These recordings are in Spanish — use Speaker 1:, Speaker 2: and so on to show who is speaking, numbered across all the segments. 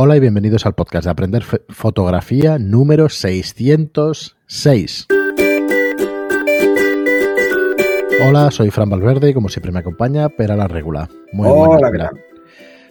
Speaker 1: Hola y bienvenidos al podcast de Aprender Fotografía número 606. Hola, soy Fran Valverde y como siempre me acompaña Pera la Regula.
Speaker 2: Muy buenas,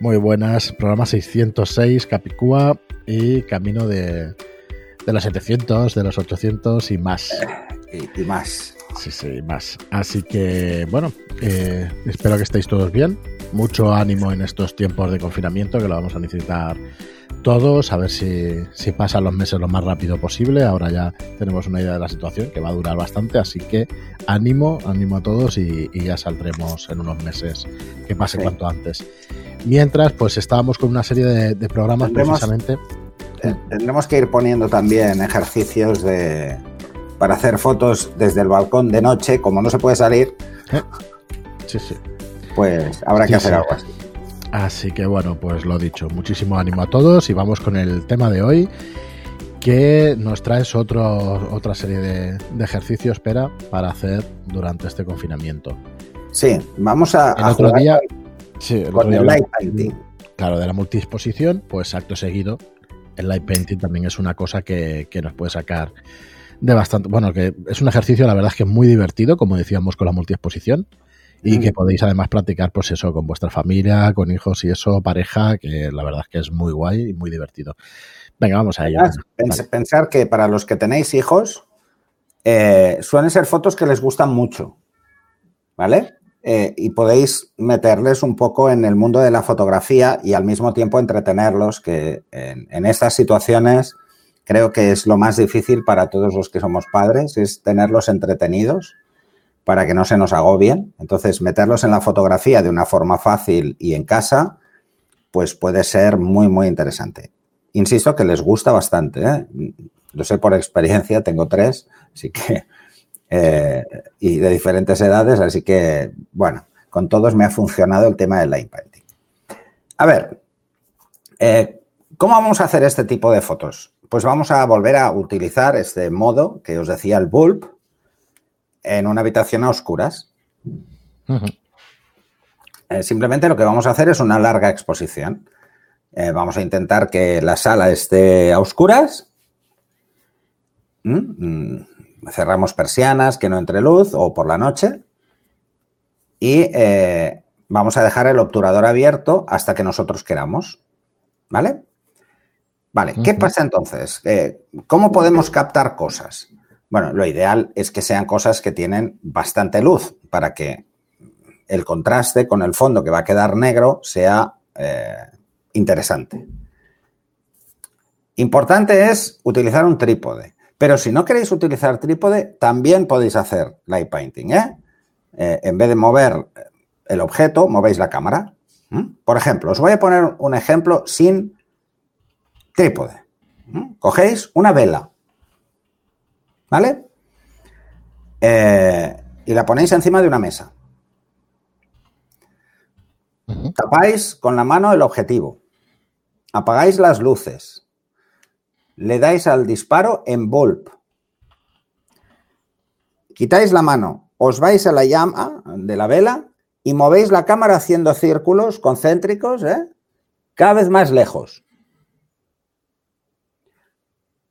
Speaker 1: Muy buenas, programa 606, Capicúa y camino de, de los 700, de los 800 y más.
Speaker 2: Y, más.
Speaker 1: Sí, sí, más. Así que, bueno, eh, espero que estéis todos bien mucho ánimo en estos tiempos de confinamiento, que lo vamos a necesitar todos, a ver si, si, pasan los meses lo más rápido posible. Ahora ya tenemos una idea de la situación que va a durar bastante, así que ánimo, ánimo a todos y, ya saldremos en unos meses que pase cuanto antes. Mientras, pues estábamos con una serie de, programas precisamente.
Speaker 2: Tendremos que ir poniendo también ejercicios de para hacer fotos desde el balcón de noche, como no se puede salir.
Speaker 1: Eh, sí, sí
Speaker 2: pues habrá que hacer algo así.
Speaker 1: Así que bueno, pues lo dicho, muchísimo ánimo a todos y vamos con el tema de hoy que nos traes otro, otra serie de, ejercicios, espera, para hacer durante este confinamiento.
Speaker 2: Sí, vamos a...
Speaker 1: El otro día... Sí,
Speaker 2: con el light painting.
Speaker 1: Claro, de la multiexposición, pues acto seguido, el light painting también es una cosa que, que nos puede sacar de bastante... Bueno, que es un ejercicio, la verdad es que es muy divertido, como decíamos con la multiexposición y que podéis además practicar pues eso con vuestra familia, con hijos y eso, pareja, que la verdad es que es muy guay y muy divertido. Venga, vamos a ello.
Speaker 2: Pensar que para los que tenéis hijos, eh, suelen ser fotos que les gustan mucho, ¿vale? Eh, y podéis meterles un poco en el mundo de la fotografía y al mismo tiempo entretenerlos, que en, en estas situaciones creo que es lo más difícil para todos los que somos padres, es tenerlos entretenidos para que no se nos agobien. Entonces, meterlos en la fotografía de una forma fácil y en casa, pues puede ser muy, muy interesante. Insisto que les gusta bastante. ¿eh? Lo sé por experiencia, tengo tres, así que. Eh, y de diferentes edades, así que, bueno, con todos me ha funcionado el tema del line painting. A ver, eh, ¿cómo vamos a hacer este tipo de fotos? Pues vamos a volver a utilizar este modo que os decía el bulb, en una habitación a oscuras. Eh, simplemente lo que vamos a hacer es una larga exposición. Eh, vamos a intentar que la sala esté a oscuras. ¿Mm? Mm, cerramos persianas, que no entre luz o por la noche. Y eh, vamos a dejar el obturador abierto hasta que nosotros queramos. ¿Vale? Vale, ¿qué pasa entonces? ¿Cómo podemos captar cosas? Bueno, lo ideal es que sean cosas que tienen bastante luz para que el contraste con el fondo que va a quedar negro sea eh, interesante. Importante es utilizar un trípode, pero si no queréis utilizar trípode, también podéis hacer light painting. ¿eh? Eh, en vez de mover el objeto, movéis la cámara. Por ejemplo, os voy a poner un ejemplo sin trípode. Cogéis una vela ¿Vale? Eh, y la ponéis encima de una mesa. Tapáis con la mano el objetivo. Apagáis las luces. Le dais al disparo en bulb. Quitáis la mano, os vais a la llama de la vela y movéis la cámara haciendo círculos concéntricos, ¿eh? cada vez más lejos.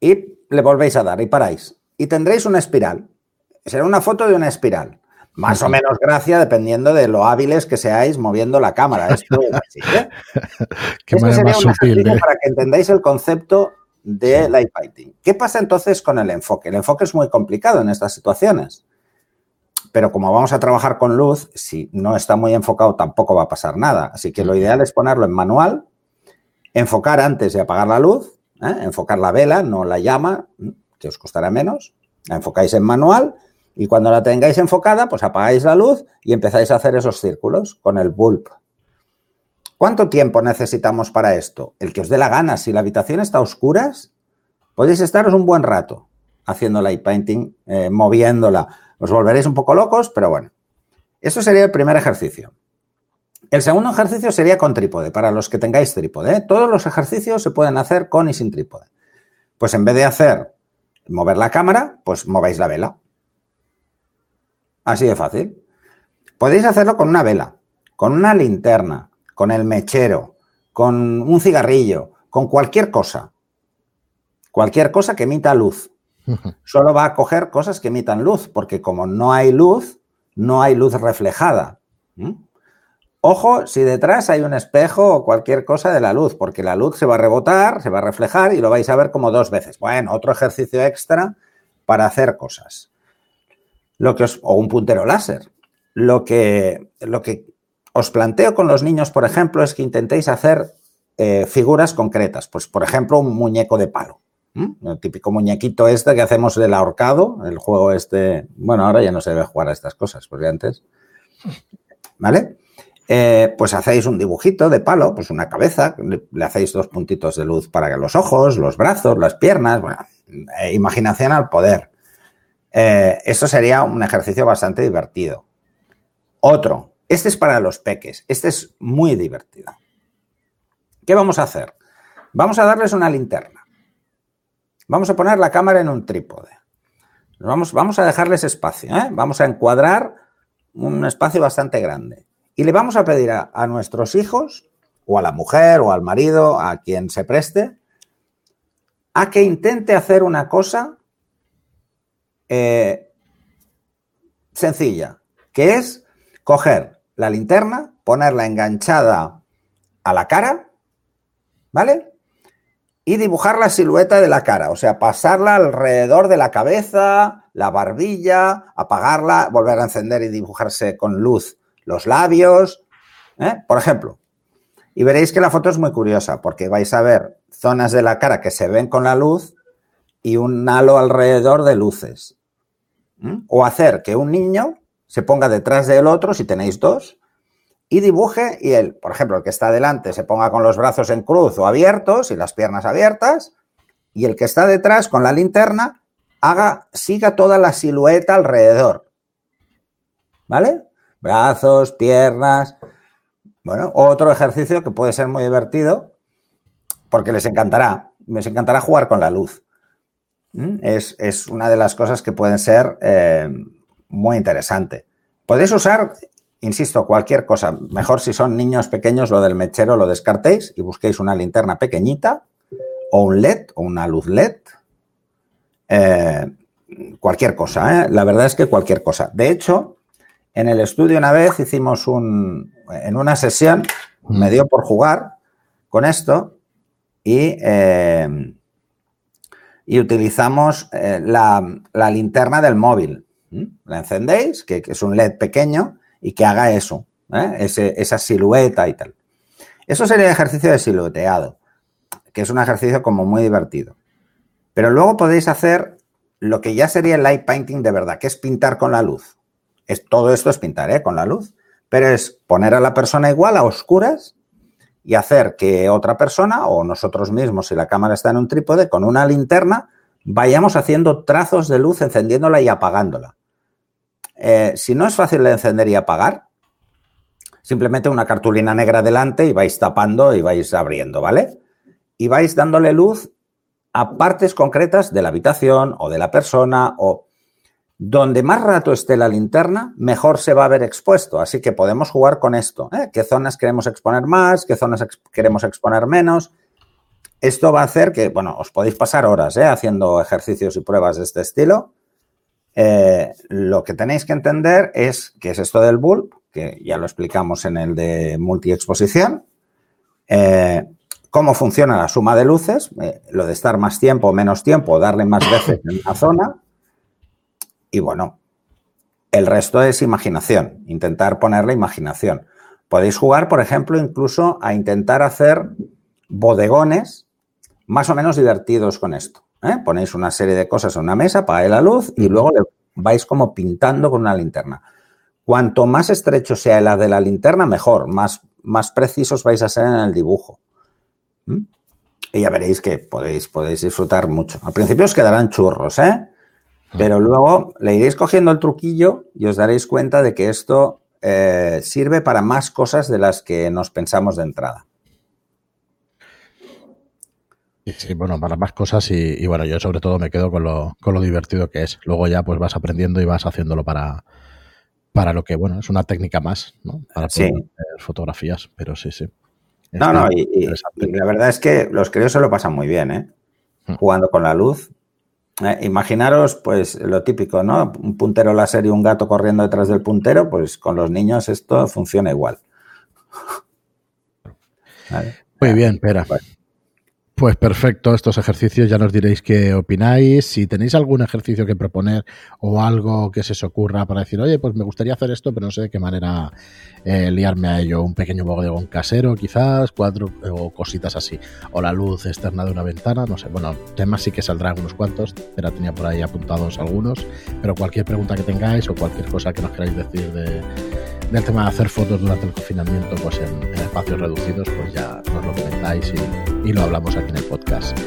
Speaker 2: Y le volvéis a dar y paráis y tendréis una espiral. Será una foto de una espiral. Más o menos gracia dependiendo de lo hábiles que seáis moviendo la cámara. Esto así, ¿eh?
Speaker 1: Qué este más sutil, ¿eh?
Speaker 2: Para que entendáis el concepto de light painting. ¿Qué pasa entonces con el enfoque? El enfoque es muy complicado en estas situaciones. Pero como vamos a trabajar con luz, si no está muy enfocado tampoco va a pasar nada. Así que lo ideal es ponerlo en manual, enfocar antes de apagar la luz, ¿eh? enfocar la vela, no la llama, os costará menos, la enfocáis en manual y cuando la tengáis enfocada, pues apagáis la luz y empezáis a hacer esos círculos con el bulb. ¿Cuánto tiempo necesitamos para esto? El que os dé la gana. Si la habitación está a oscuras, podéis estaros un buen rato haciendo light painting, eh, moviéndola. Os volveréis un poco locos, pero bueno. Eso sería el primer ejercicio. El segundo ejercicio sería con trípode, para los que tengáis trípode. ¿eh? Todos los ejercicios se pueden hacer con y sin trípode. Pues en vez de hacer mover la cámara, pues movéis la vela. Así de fácil. Podéis hacerlo con una vela, con una linterna, con el mechero, con un cigarrillo. con cualquier cosa. Cualquier cosa que emita luz. Solo va a coger cosas que emitan luz, porque como no hay luz, no hay luz reflejada. Ojo si detrás hay un espejo o cualquier cosa de la luz, porque la luz se va a rebotar, se va a reflejar y lo vais a ver como dos veces. Bueno, otro ejercicio extra para hacer cosas. Lo que os, o un puntero láser. Lo que, lo que os planteo con los niños, por ejemplo, es que intentéis hacer eh, figuras concretas. Pues, por ejemplo, un muñeco de palo. El típico muñequito este que hacemos del ahorcado, el juego este. Bueno, ahora ya no se debe jugar a estas cosas, porque antes. ¿Vale? Eh, pues hacéis un dibujito de palo, pues una cabeza, le, hacéis dos puntitos de luz para los ojos, los brazos, las piernas, bueno, eh, imaginación al poder. eso sería un ejercicio bastante divertido. Otro, este es para los peques, este es muy divertido. ¿Qué vamos a hacer? Vamos a darles una linterna. Vamos a poner la cámara en un trípode. Vamos, vamos a dejarles espacio, ¿eh? vamos a encuadrar un espacio bastante grande. Y le vamos a pedir a, nuestros hijos, o a la mujer, o al marido, a quien se preste, a que intente hacer una cosa eh, sencilla, que es coger la linterna, ponerla enganchada a la cara ¿vale? Y dibujar la silueta de la cara, o sea, pasarla alrededor de la cabeza, la barbilla, apagarla, volver a encender y dibujarse con luz los labios, ¿eh? por ejemplo. Y veréis que la foto es muy curiosa porque vais a ver zonas de la cara que se ven con la luz y un halo alrededor de luces. O hacer que un niño se ponga detrás del otro, si tenéis dos, y dibuje y él, por ejemplo, el que está delante se ponga con los brazos en cruz o abiertos y las piernas abiertas y el que está detrás con la linterna haga, siga toda la silueta alrededor. ¿Vale? Brazos, piernas. Bueno, otro ejercicio que puede ser muy divertido porque les encantará, les encantará jugar con la luz. ¿Mm? Es, una de las cosas que pueden ser eh, muy interesante. Podéis usar insisto, cualquier cosa. Mejor si son niños pequeños, lo del mechero lo descartéis y busquéis una linterna pequeñita o un LED o una luz LED. Eh, cualquier cosa, ¿eh? la verdad es que cualquier cosa. De hecho, en el estudio una vez hicimos un, en una sesión, me dio por jugar con esto y, eh, y utilizamos la, linterna del móvil. La encendéis, que es un LED pequeño, y que haga eso, ¿eh? esa silueta y tal. Eso sería el ejercicio de silueteado, que es un ejercicio como muy divertido. Pero luego podéis hacer lo que ya sería el light painting de verdad, que es pintar con la luz. Todo esto es pintar ¿eh? con la luz, pero es poner a la persona igual a oscuras y hacer que otra persona o nosotros mismos, si la cámara está en un trípode, con una linterna, vayamos haciendo trazos de luz encendiéndola y apagándola. Eh, si no es fácil de encender y apagar, simplemente una cartulina negra delante y vais tapando y vais abriendo, ¿vale? Y vais dándole luz a partes concretas de la habitación o de la persona o donde más rato esté la linterna, mejor se va a ver expuesto. Así que podemos jugar con esto. ¿eh? ¿Qué zonas queremos exponer más? ¿Qué zonas queremos exponer menos? Esto va a hacer que, bueno, os podéis pasar horas ¿eh? haciendo ejercicios y pruebas de este estilo eh, lo que tenéis que entender es qué es esto del bulb, que ya lo explicamos en el de multiexposición, cómo funciona la suma de luces, lo de estar más tiempo o menos tiempo, darle más veces en una zona, y bueno, el resto es imaginación, intentar ponerle imaginación. Podéis jugar, por ejemplo, incluso a intentar hacer bodegones más o menos divertidos con esto. ¿eh? Ponéis una serie de cosas en una mesa, apagáis la luz y luego le vais como pintando con una linterna. Cuanto más estrecho sea la de la linterna, mejor, más, más precisos vais a ser en el dibujo. Y ya veréis que podéis, podéis disfrutar mucho. Al principio os quedarán churros, ¿eh? Pero luego le iréis cogiendo el truquillo y os daréis cuenta de que esto eh, sirve para más cosas de las que nos pensamos de entrada.
Speaker 1: Sí, bueno, para más cosas y, bueno, yo sobre todo me quedo con lo, con lo divertido que es. Luego ya pues vas aprendiendo y vas haciéndolo para, para lo que, bueno, es una técnica más, ¿no? Para poder hacer fotografías, pero sí, sí.
Speaker 2: No, no, y, la verdad es que los críos se lo pasan muy bien, ¿eh? Hmm. Jugando con la luz. Eh, imaginaros, pues, lo típico, ¿no? Un puntero láser y un gato corriendo detrás del puntero, pues con los niños esto funciona igual.
Speaker 1: Muy bien, espera. Pues perfecto, estos ejercicios ya nos diréis qué opináis. Si tenéis algún ejercicio que proponer o algo que se os ocurra para decir, oye, pues me gustaría hacer esto, pero no sé de qué manera eh, liarme a ello. Un pequeño bodegón casero, quizás, cuatro o cositas así. O la luz externa de una ventana, no sé. Bueno, temas sí que saldrán unos cuantos, pero tenía por ahí apuntados algunos. Pero cualquier pregunta que tengáis o cualquier cosa que nos queráis decir de, del tema de hacer fotos durante el confinamiento, pues en, espacios reducidos, pues ya nos lo comentáis y, y lo hablamos aquí en el podcast.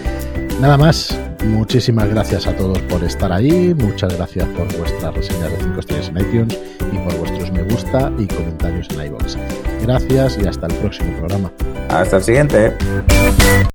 Speaker 1: Nada más, muchísimas gracias a todos por estar ahí, muchas gracias por vuestras reseñas de 5 estrellas en iTunes y por vuestros me gusta y comentarios en iVoox. Gracias y hasta el próximo programa.
Speaker 2: Hasta el siguiente.